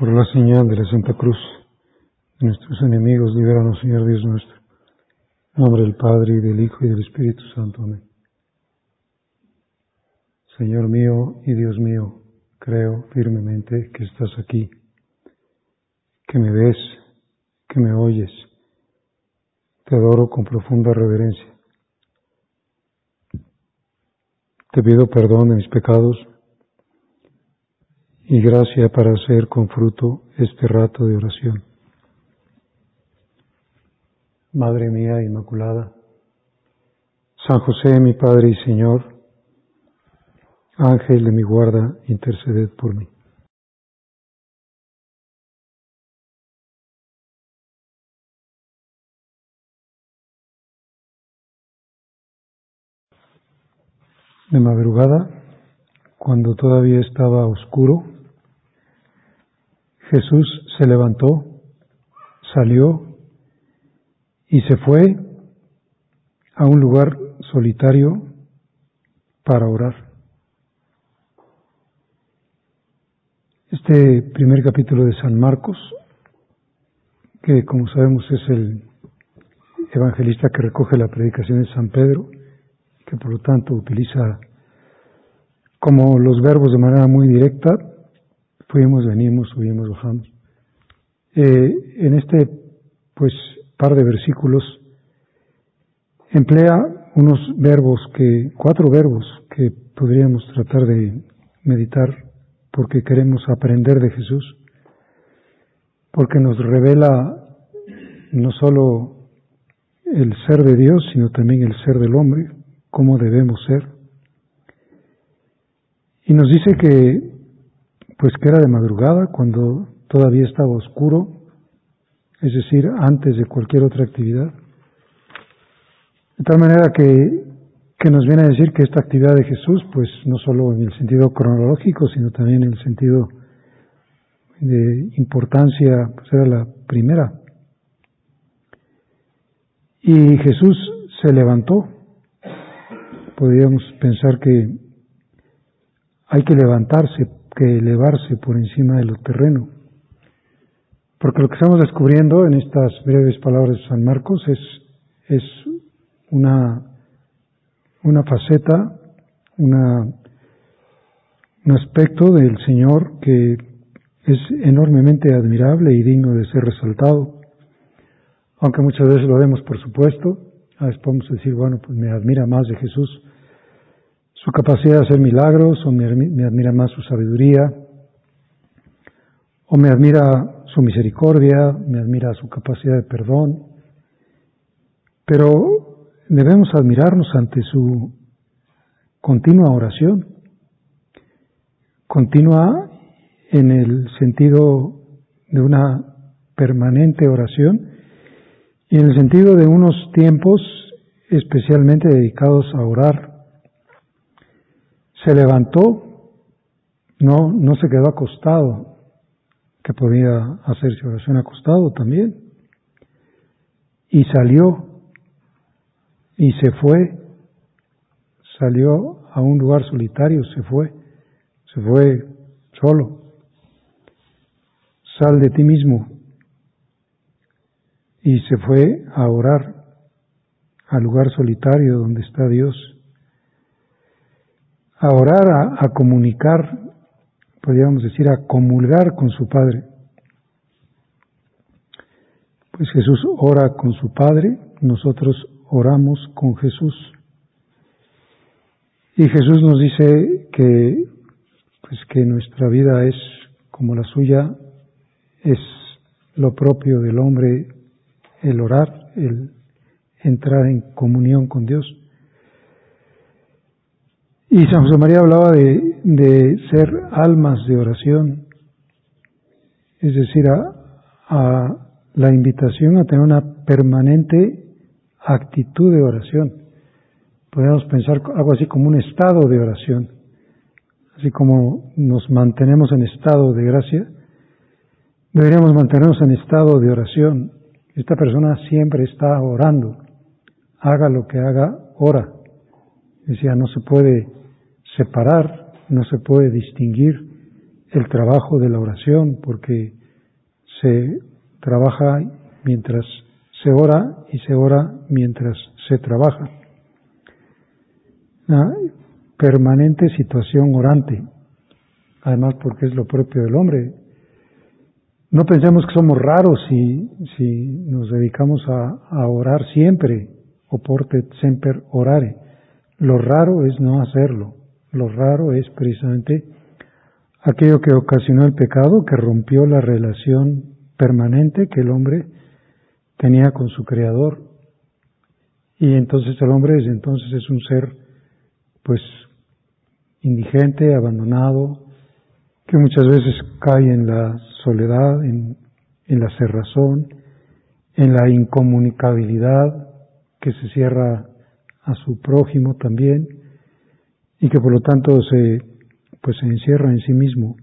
Por la señal de la Santa Cruz de nuestros enemigos, libéranos, Señor Dios nuestro. Nombre del Padre, y del Hijo, y del Espíritu Santo. Amén. Señor mío y Dios mío, creo firmemente que estás aquí, que me ves, que me oyes. Te adoro con profunda reverencia. Te pido perdón de mis pecados y gracia para hacer con fruto este rato de oración. Madre mía Inmaculada, San José, mi Padre y Señor, Ángel de mi guarda, interceded por mí. De madrugada, cuando todavía estaba oscuro, Jesús se levantó, salió y se fue a un lugar solitario para orar. Este primer capítulo de San Marcos, que como sabemos es el evangelista que recoge la predicación de San Pedro, que por lo tanto utiliza como los verbos de manera muy directa, fuimos, venimos, subimos, bajamos. Eh, en este pues par de versículos emplea unos verbos que, cuatro verbos que podríamos tratar de meditar porque queremos aprender de Jesús, porque nos revela no solo el ser de Dios, sino también el ser del hombre, cómo debemos ser. Y nos dice que, pues que era de madrugada, cuando todavía estaba oscuro, es decir, antes de cualquier otra actividad. De tal manera que, que nos viene a decir que esta actividad de Jesús, pues no solo en el sentido cronológico, sino también en el sentido de importancia, pues era la primera. Y Jesús se levantó. Podríamos pensar que hay que levantarse, que elevarse por encima de lo terreno. Porque lo que estamos descubriendo en estas breves palabras de San Marcos es, es una, una faceta, una, un aspecto del Señor que es enormemente admirable y digno de ser resaltado. Aunque muchas veces lo vemos, por supuesto, a veces podemos decir, bueno, pues me admira más de Jesús su capacidad de hacer milagros, o me, admira más su sabiduría, o me admira su misericordia, me admira su capacidad de perdón, pero debemos admirarnos ante su continua oración, continua en el sentido de una permanente oración y en el sentido de unos tiempos especialmente dedicados a orar se levantó, no, no se quedó acostado, que podía hacerse oración acostado también, y salió y se fue, salió a un lugar solitario, se fue, se fue solo. Sal de ti mismo. Y se fue a orar al lugar solitario donde está Dios a orar, a, comunicar, podríamos decir, a comulgar con su Padre. Pues Jesús ora con su Padre, nosotros oramos con Jesús. Y Jesús nos dice que, pues que nuestra vida es como la suya, es lo propio del hombre el orar, el entrar en comunión con Dios. Y San José María hablaba de, ser almas de oración, es decir, a, a, la invitación a tener una permanente actitud de oración. Podríamos pensar algo así como un estado de oración, así como nos mantenemos en estado de gracia, deberíamos mantenernos en estado de oración. Esta persona siempre está orando, haga lo que haga, ora. Decía, no se puede separar, no se puede distinguir el trabajo de la oración, porque se trabaja mientras se ora y se ora mientras se trabaja. Una permanente situación orante, además porque es lo propio del hombre. No pensemos que somos raros si, si nos dedicamos a, a orar siempre, o porte semper orare. Lo raro es no hacerlo. Lo raro es precisamente aquello que ocasionó el pecado, que rompió la relación permanente que el hombre tenía con su creador. Y entonces el hombre desde entonces es un ser pues indigente, abandonado, que muchas veces cae en la soledad, en, en la cerrazón, en la incomunicabilidad, que se cierra a su prójimo también, y que por lo tanto se, pues se encierra en sí mismo.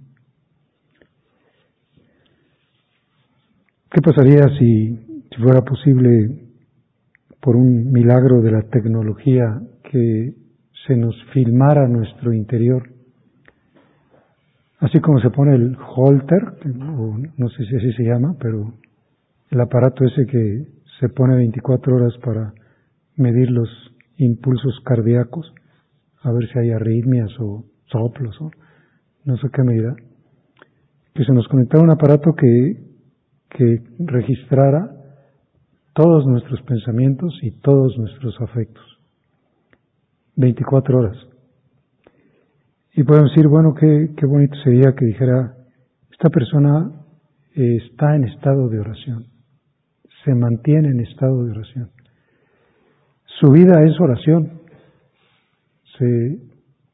¿Qué pasaría si, si fuera posible, por un milagro de la tecnología, que se nos filmara nuestro interior? Así como se pone el holter, o no sé si así se llama, pero el aparato ese que se pone 24 horas para medir los impulsos cardíacos, a ver si hay arritmias o soplos o no sé qué medida, que se nos conectara un aparato que, que registrara todos nuestros pensamientos y todos nuestros afectos. 24 horas. Y podemos decir, bueno, qué, qué bonito sería que dijera, esta persona está en estado de oración, se mantiene en estado de oración. Su vida es oración, se,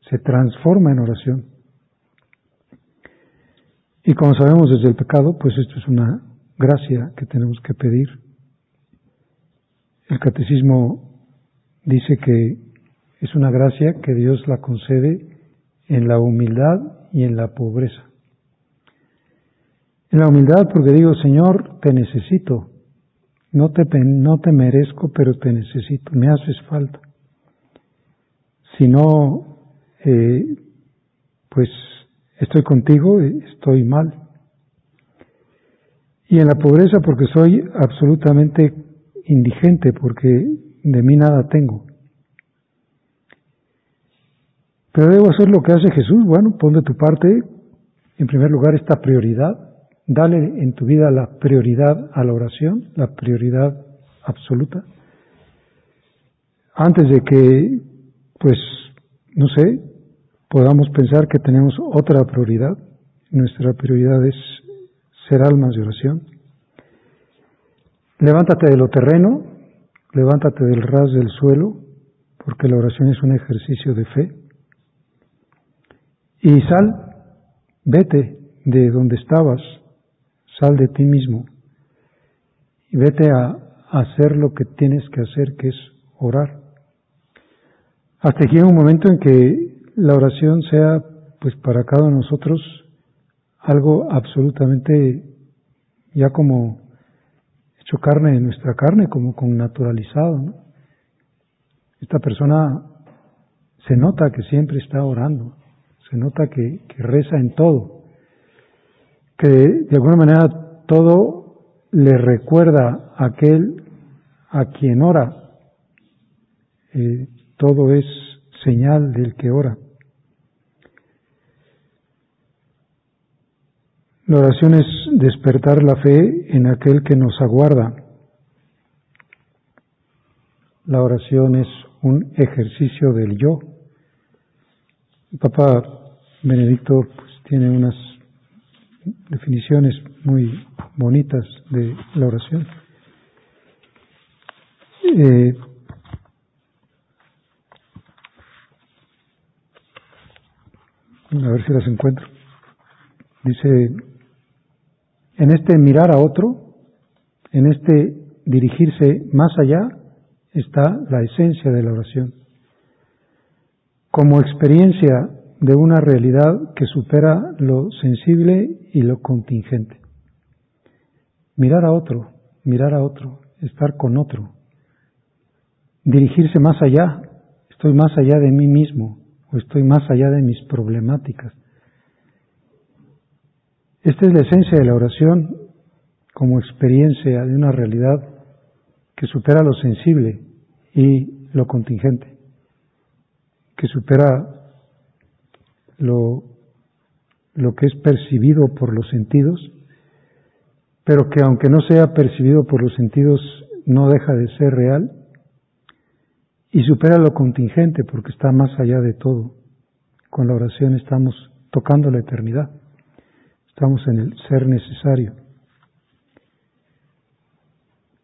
se transforma en oración. Y como sabemos desde el pecado, pues esto es una gracia que tenemos que pedir. El catecismo dice que es una gracia que Dios la concede en la humildad y en la pobreza. En la humildad porque digo, Señor, te necesito. No te, no te merezco, pero te necesito. Me haces falta. Si no, eh, pues estoy contigo, estoy mal. Y en la pobreza porque soy absolutamente indigente, porque de mí nada tengo. Pero debo hacer lo que hace Jesús. Bueno, pon de tu parte, en primer lugar, esta prioridad. Dale en tu vida la prioridad a la oración, la prioridad absoluta. Antes de que, pues, no sé, podamos pensar que tenemos otra prioridad. Nuestra prioridad es ser almas de oración. Levántate de lo terreno, levántate del ras del suelo, porque la oración es un ejercicio de fe. Y sal, vete de donde estabas, sal de ti mismo y vete a, hacer lo que tienes que hacer, que es orar. Hasta que llegue un momento en que la oración sea, pues para cada uno de nosotros, algo absolutamente ya como hecho carne de nuestra carne, como con naturalizado. Esta persona se nota que siempre está orando, se nota que, reza en todo, que de alguna manera todo le recuerda a aquel a quien ora, eh, todo es señal del que ora. La oración es despertar la fe en aquel que nos aguarda. La oración es un ejercicio del yo. Papá Benedicto pues, tiene unas definiciones muy bonitas de la oración. Eh, a ver si las encuentro. Dice, en este mirar a otro, en este dirigirse más allá, está la esencia de la oración. Como experiencia de una realidad que supera lo sensible y lo contingente. Mirar a otro, mirar a otro, estar con otro, dirigirse más allá, estoy más allá de mí mismo estoy más allá de mis problemáticas. Esta es la esencia de la oración como experiencia de una realidad que supera lo sensible y lo contingente, que supera lo, lo que es percibido por los sentidos, pero que aunque no sea percibido por los sentidos, no deja de ser real y supera lo contingente porque está más allá de todo. Con la oración estamos tocando la eternidad, estamos en el ser necesario.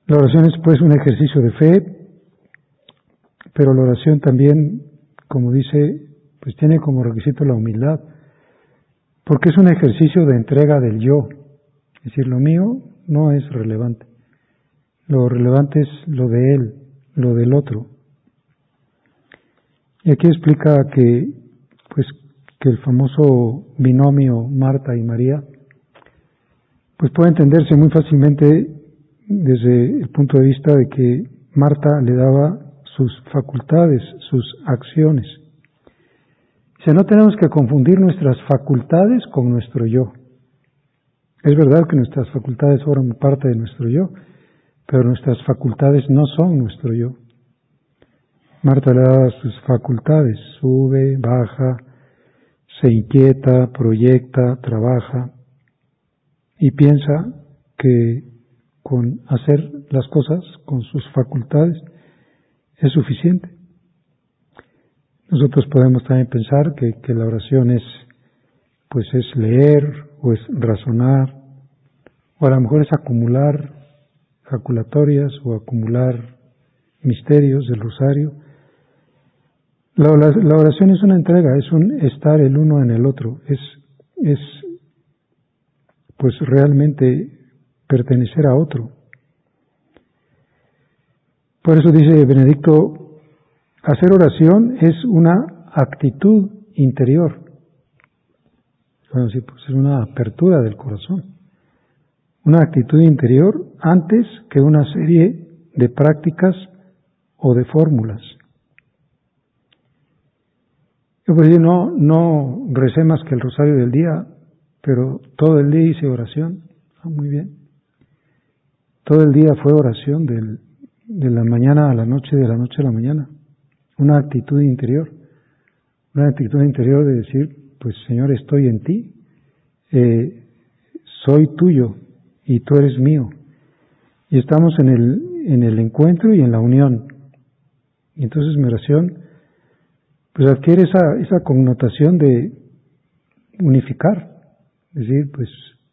La oración es pues un ejercicio de fe, pero la oración también, como dice, pues tiene como requisito la humildad, porque es un ejercicio de entrega del yo, es decir, lo mío no es relevante, lo relevante es lo de él, lo del otro. Y aquí explica que, pues, que el famoso binomio Marta y María, pues puede entenderse muy fácilmente desde el punto de vista de que Marta le daba sus facultades, sus acciones. Dice, no tenemos que confundir nuestras facultades con nuestro yo. Es verdad que nuestras facultades forman parte de nuestro yo, pero nuestras facultades no son nuestro yo. Marta le daba sus facultades, sube, baja, se inquieta, proyecta, trabaja y piensa que con hacer las cosas con sus facultades es suficiente. Nosotros podemos también pensar que, que la oración es, pues es leer o es razonar, o a lo mejor es acumular jaculatorias o acumular misterios del rosario. La, oración es una entrega, es un estar el uno en el otro, es, es pues realmente pertenecer a otro. Por eso dice Benedicto, hacer oración es una actitud interior. Pues es una apertura del corazón. Una actitud interior antes que una serie de prácticas o de fórmulas. Pues no, no recé más que el rosario del día, pero todo el día hice oración. Ah, muy bien. Todo el día fue oración del, de la mañana a la noche, de la noche a la mañana. Una actitud interior. Una actitud interior de decir, pues Señor, estoy en ti. Eh, soy tuyo y tú eres mío. Y estamos en el, en el encuentro y en la unión. Y entonces mi oración pues adquiere esa, esa connotación de unificar. Es decir, pues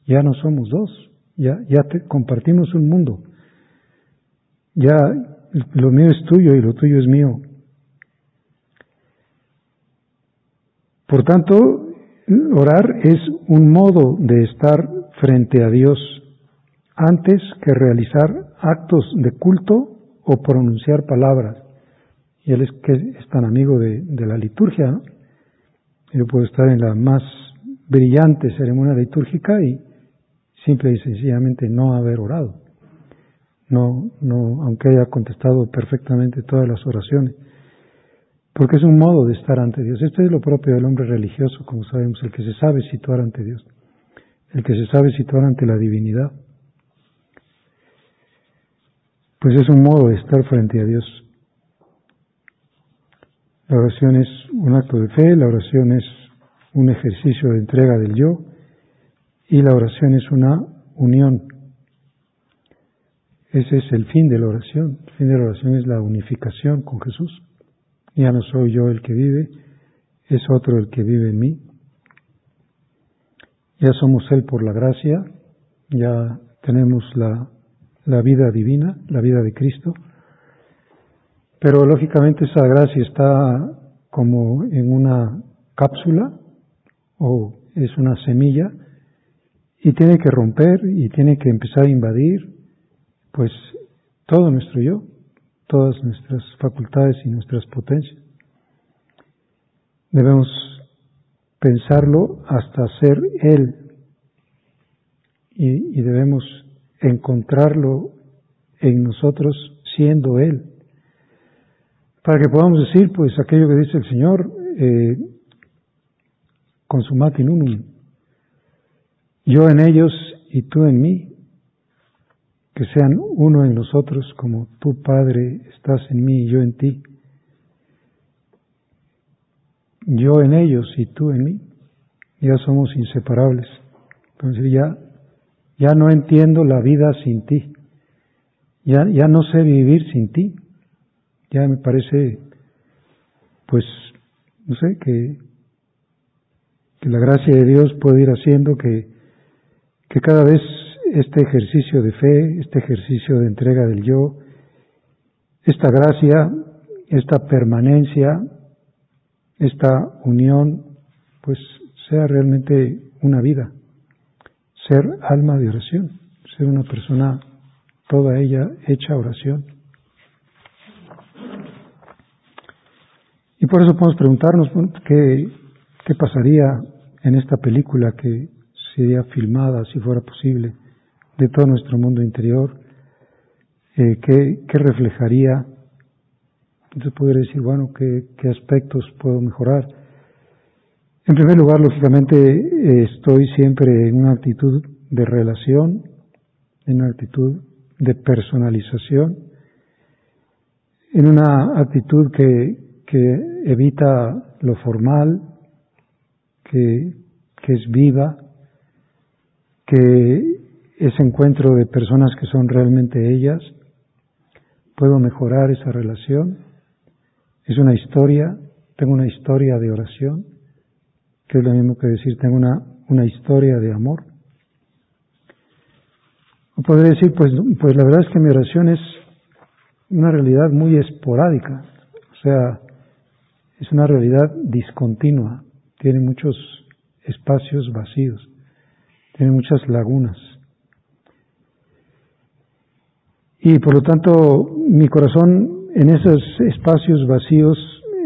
ya no somos dos, ya, ya te, compartimos un mundo. Ya lo mío es tuyo y lo tuyo es mío. Por tanto, orar es un modo de estar frente a Dios antes que realizar actos de culto o pronunciar palabras. Y él es que es tan amigo de, la liturgia. Yo puedo estar en la más brillante ceremonia litúrgica y simple y sencillamente no haber orado. No, no, aunque haya contestado perfectamente todas las oraciones. Porque es un modo de estar ante Dios. Este es lo propio del hombre religioso, como sabemos, el que se sabe situar ante Dios, el que se sabe situar ante la divinidad. Pues es un modo de estar frente a Dios. La oración es un acto de fe, la oración es un ejercicio de entrega del yo, y la oración es una unión. Ese es el fin de la oración. El fin de la oración es la unificación con Jesús. Ya no soy yo el que vive, es otro el que vive en mí. Ya somos Él por la gracia, ya tenemos la, la vida divina, la vida de Cristo. Pero lógicamente esa gracia está como en una cápsula o es una semilla y tiene que romper y tiene que empezar a invadir pues todo nuestro yo, todas nuestras facultades y nuestras potencias. Debemos pensarlo hasta ser Él y, y debemos encontrarlo en nosotros siendo Él, para que podamos decir pues aquello que dice el Señor, eh, consumat in unum, yo en ellos y tú en mí, que sean uno en nosotros como tú, Padre, estás en mí y yo en ti. Yo en ellos y tú en mí, ya somos inseparables. Entonces ya, ya no entiendo la vida sin ti, ya, ya no sé vivir sin ti, ya me parece, pues, no sé, que, que la gracia de Dios puede ir haciendo que, que cada vez este ejercicio de fe, este ejercicio de entrega del yo, esta gracia, esta permanencia, esta unión, pues sea realmente una vida, ser alma de oración, ser una persona toda ella hecha oración. Y por eso podemos preguntarnos qué, qué pasaría en esta película que sería filmada, si fuera posible, de todo nuestro mundo interior, eh, ¿qué, ¿qué, reflejaría. Entonces podría decir, bueno, ¿qué, ¿qué, aspectos puedo mejorar? En primer lugar, lógicamente, estoy siempre en una actitud de relación, en una actitud de personalización, en una actitud que, que evita lo formal, que, es viva, que ese encuentro de personas que son realmente ellas, puedo mejorar esa relación. Es una historia, tengo una historia de oración, que es lo mismo que decir tengo una, una historia de amor. O podría decir, pues, pues la verdad es que mi oración es una realidad muy esporádica, o sea, es una realidad discontinua, tiene muchos espacios vacíos, tiene muchas lagunas. Y por lo tanto, mi corazón en esos espacios vacíos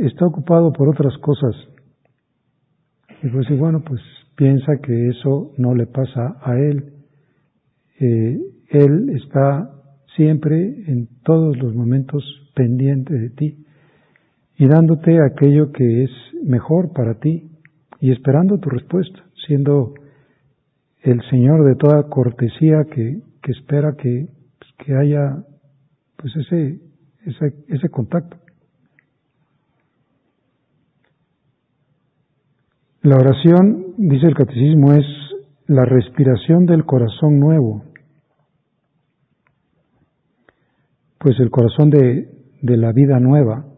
está ocupado por otras cosas. Y pues bueno, pues piensa que eso no le pasa a él. Eh, él está siempre, en todos los momentos, pendiente de ti y dándote aquello que es mejor para ti y esperando tu respuesta, siendo el Señor de toda cortesía que, que espera que que haya pues ese, ese, ese contacto. La oración, dice el catecismo, es la respiración del corazón nuevo, pues el corazón de, de la vida nueva.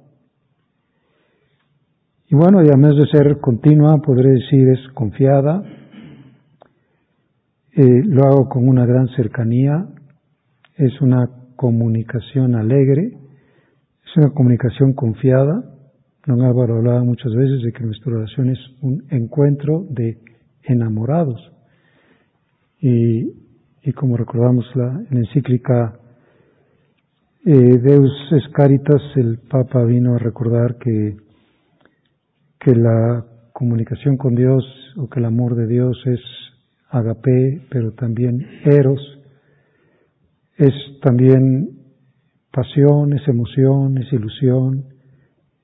Y bueno, además de ser continua, podré decir es confiada, eh, lo hago con una gran cercanía, es una comunicación alegre, es una comunicación confiada. Don Álvaro hablaba muchas veces de que nuestra oración es un encuentro de enamorados. Y, y como recordamos la, en la encíclica eh, Deus es Caritas, el Papa vino a recordar que, que la comunicación con Dios o que el amor de Dios es agape, pero también eros, es también pasión, es emoción, es ilusión,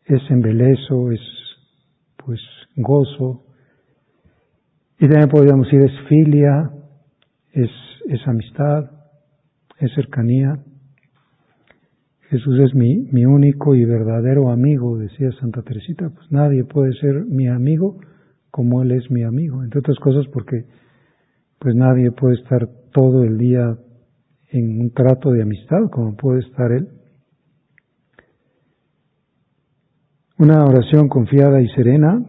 es embelezo, es pues gozo. Y también podríamos decir es filia, es, es amistad, es cercanía. Jesús es mi, mi único y verdadero amigo, decía Santa Teresita, pues nadie puede ser mi amigo como Él es mi amigo, entre otras cosas porque pues nadie puede estar todo el día en un trato de amistad como puede estar Él. Una oración confiada y serena,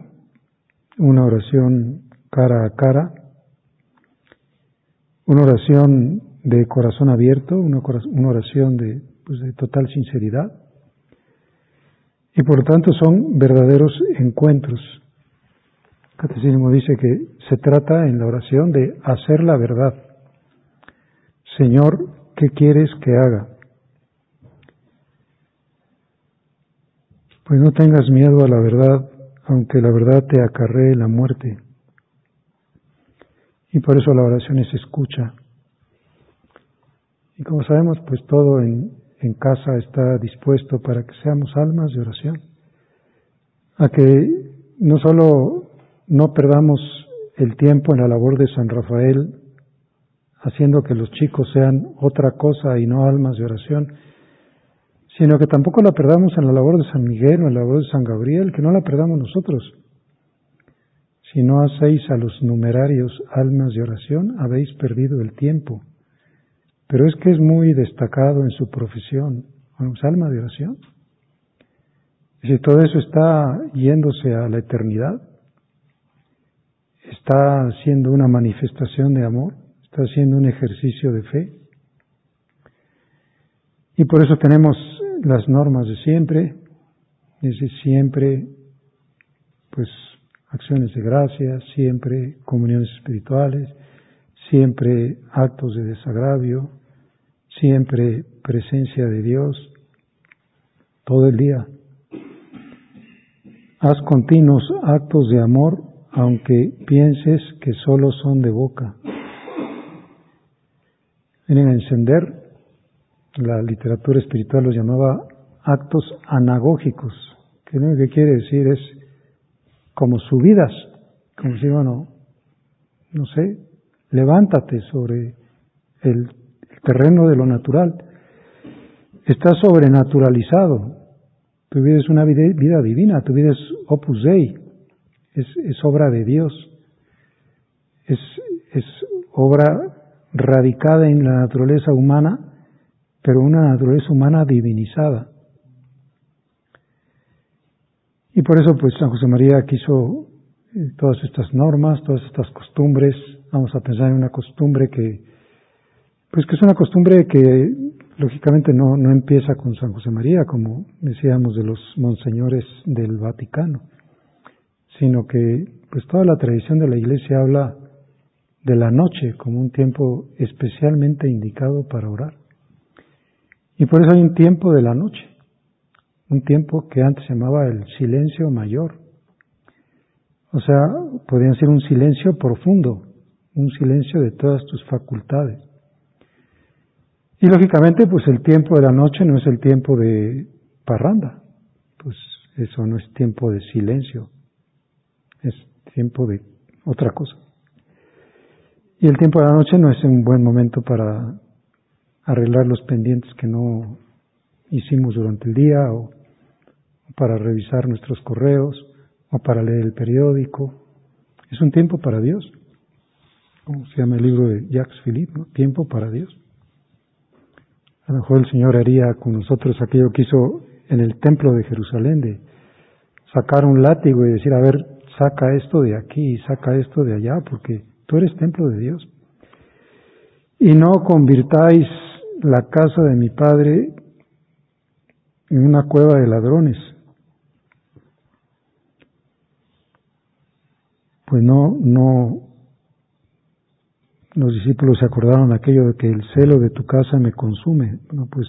una oración cara a cara, una oración de corazón abierto, una, oración de, pues, de total sinceridad. Y por lo tanto son verdaderos encuentros. El catecismo dice que se trata en la oración de hacer la verdad Señor, ¿qué quieres que haga? Pues no tengas miedo a la verdad, aunque la verdad te acarree la muerte. Y por eso la oración es escucha. Y como sabemos, pues todo en, en casa está dispuesto para que seamos almas de oración. A que no solo no perdamos el tiempo en la labor de San Rafael haciendo que los chicos sean otra cosa y no almas de oración, sino que tampoco la perdamos en la labor de San Miguel o en la labor de San Gabriel, que no la perdamos nosotros. Si no hacéis a los numerarios almas de oración, habéis perdido el tiempo. Pero es que es muy destacado en su profesión. Bueno, ¿es alma de oración? Y si todo eso está yéndose a la eternidad, está siendo una manifestación de amor, está siendo un ejercicio de fe. Y por eso tenemos las normas de siempre, desde siempre, pues acciones de gracia, siempre comuniones espirituales, siempre actos de desagravio, siempre presencia de Dios, todo el día. Haz continuos actos de amor aunque pienses que solo son de boca. Vienen a encender, la literatura espiritual los llamaba actos anagógicos, que lo que quiere decir es como subidas, como si, bueno, no sé, levántate sobre el, terreno de lo natural. Estás sobrenaturalizado. Tu vida es una vida, divina, tu vida es opus dei, es, es obra de Dios, es, es obra radicada en la naturaleza humana, pero una naturaleza humana divinizada. Y por eso, pues, San José María quiso eh, todas estas normas, todas estas costumbres. Vamos a pensar en una costumbre que, pues, que es una costumbre que, lógicamente, no, no empieza con San José María, como decíamos de los monseñores del Vaticano sino que pues toda la tradición de la Iglesia habla de la noche como un tiempo especialmente indicado para orar. Y por eso hay un tiempo de la noche, un tiempo que antes se llamaba el silencio mayor. O sea, podría ser un silencio profundo, un silencio de todas tus facultades. Y lógicamente, pues el tiempo de la noche no es el tiempo de parranda, pues eso no es tiempo de silencio, es tiempo de otra cosa. Y el tiempo de la noche no es un buen momento para arreglar los pendientes que no hicimos durante el día o para revisar nuestros correos o para leer el periódico. Es un tiempo para Dios. Como se llama el libro de Jacques Philippe, ¿no? Tiempo para Dios. A lo mejor el Señor haría con nosotros aquello que hizo en el templo de Jerusalén, de sacar un látigo y decir, a ver, saca esto de aquí saca esto de allá, porque tú eres templo de Dios. Y no convirtáis la casa de mi padre en una cueva de ladrones. Pues no, no, los discípulos se acordaron aquello de que el celo de tu casa me consume. No, pues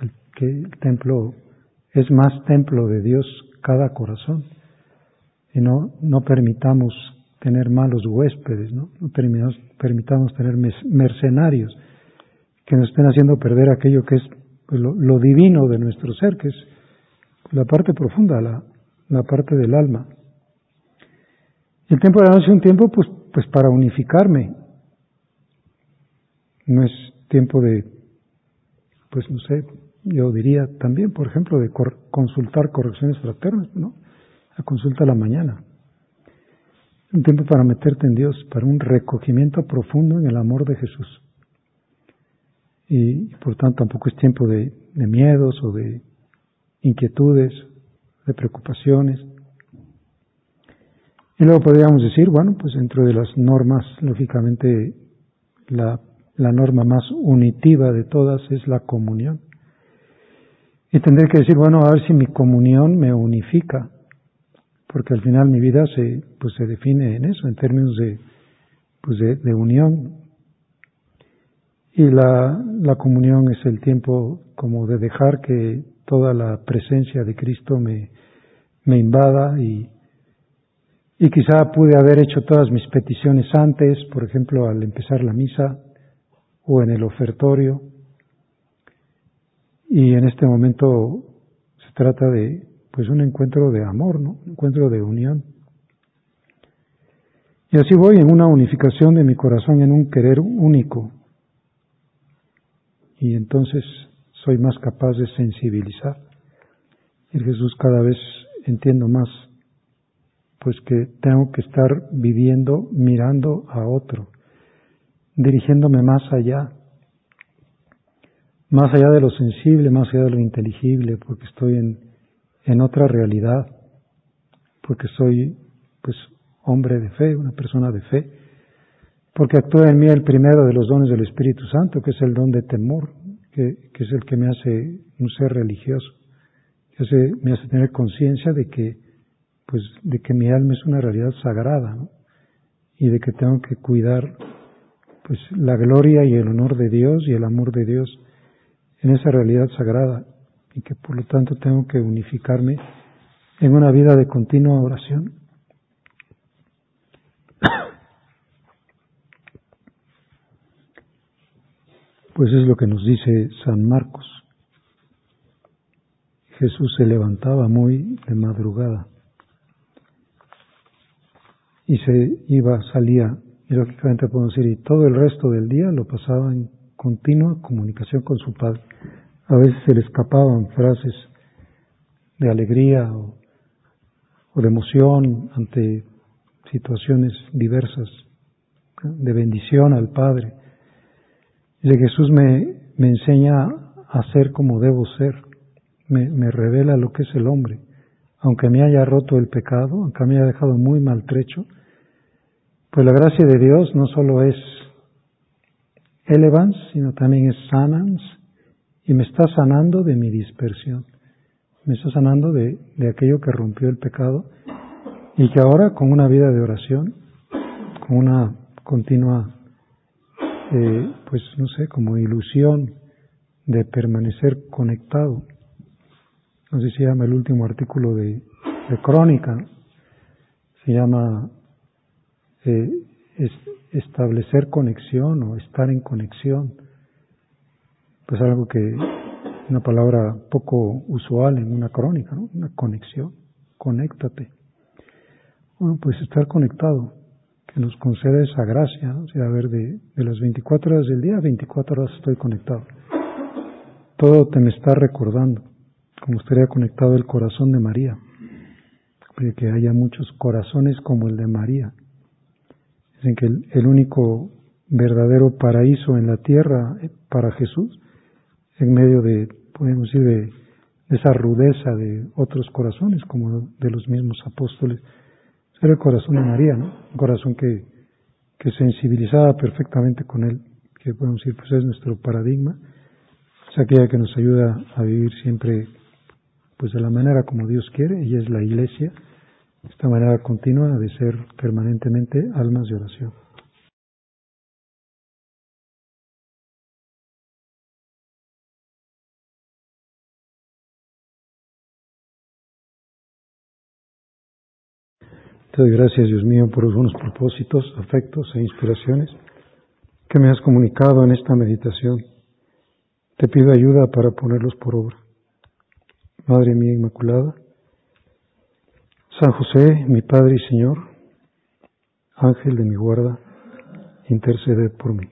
el, que el templo es más templo de Dios cada corazón y no, no permitamos tener malos huéspedes, ¿no? no permitamos, permitamos tener mercenarios que nos estén haciendo perder aquello que es pues, lo, divino de nuestro ser, que es la parte profunda, la, la parte del alma. El tiempo de la noche es un tiempo pues, pues para unificarme. No es tiempo de, pues no sé, yo diría también, por ejemplo, de consultar correcciones fraternas, ¿no? la consulta a la mañana. Un tiempo para meterte en Dios, para un recogimiento profundo en el amor de Jesús. Y por tanto tampoco es tiempo de, de miedos o de inquietudes, de preocupaciones. Y luego podríamos decir, bueno, pues dentro de las normas, lógicamente, la, la norma más unitiva de todas es la comunión. Y tendré que decir, bueno, a ver si mi comunión me unifica porque al final mi vida se, pues se define en eso, en términos de, pues de, unión. Y la, la comunión es el tiempo como de dejar que toda la presencia de Cristo me, me invada y, y quizá pude haber hecho todas mis peticiones antes, por ejemplo, al empezar la misa o en el ofertorio. Y en este momento se trata de pues un encuentro de amor, ¿no? Un encuentro de unión. Y así voy en una unificación de mi corazón, en un querer único. Y entonces soy más capaz de sensibilizar. Y Jesús cada vez entiendo más, pues que tengo que estar viviendo, mirando a otro, dirigiéndome más allá, más allá de lo sensible, más allá de lo inteligible, porque estoy en, en otra realidad, porque soy pues hombre de fe, una persona de fe, porque actúa en mí el primero de los dones del Espíritu Santo, que es el don de temor, que, que es el que me hace un ser religioso, que hace, me hace tener conciencia de que pues de que mi alma es una realidad sagrada, ¿no? y de que tengo que cuidar pues la gloria y el honor de Dios y el amor de Dios en esa realidad sagrada y que por lo tanto tengo que unificarme en una vida de continua oración. Pues es lo que nos dice San Marcos. Jesús se levantaba muy de madrugada y se iba, salía, y lógicamente podemos decir, y todo el resto del día lo pasaba en continua comunicación con su Padre. A veces se le escapaban frases de alegría o, de emoción ante situaciones diversas, de bendición al Padre. Y Jesús me, me enseña a ser como debo ser, me, me revela lo que es el hombre. Aunque me haya roto el pecado, aunque me haya dejado muy maltrecho, pues la gracia de Dios no solo es elevans, sino también es sanans, y me está sanando de mi dispersión. Me está sanando de, de aquello que rompió el pecado y que ahora con una vida de oración, con una continua, eh, pues no sé, como ilusión de permanecer conectado. No sé se llama el último artículo de, de Crónica, se llama eh, establecer conexión o estar en conexión, pues algo que, una palabra poco usual en una crónica, ¿no? Una conexión, conéctate. Bueno, pues estar conectado, que nos concede esa gracia, o sea, a ver, de, de las 24 horas del día, 24 horas estoy conectado. Todo te me está recordando, como estaría conectado el corazón de María, que haya muchos corazones como el de María, Dicen que el, único verdadero paraíso en la tierra eh, para Jesús, en medio de, podemos decir, de, esa rudeza de otros corazones, como de los mismos apóstoles, era el corazón de María, ¿no? Un corazón que, que sensibilizaba perfectamente con Él, que podemos decir, pues es nuestro paradigma, es aquella que nos ayuda a vivir siempre, pues de la manera como Dios quiere, y es la iglesia, esta manera continua de ser permanentemente almas de oración. Te doy gracias, Dios mío, por los buenos propósitos, afectos e inspiraciones que me has comunicado en esta meditación. Te pido ayuda para ponerlos por obra. Madre mía Inmaculada, San José, mi Padre y Señor, Ángel de mi guarda, intercede por mí.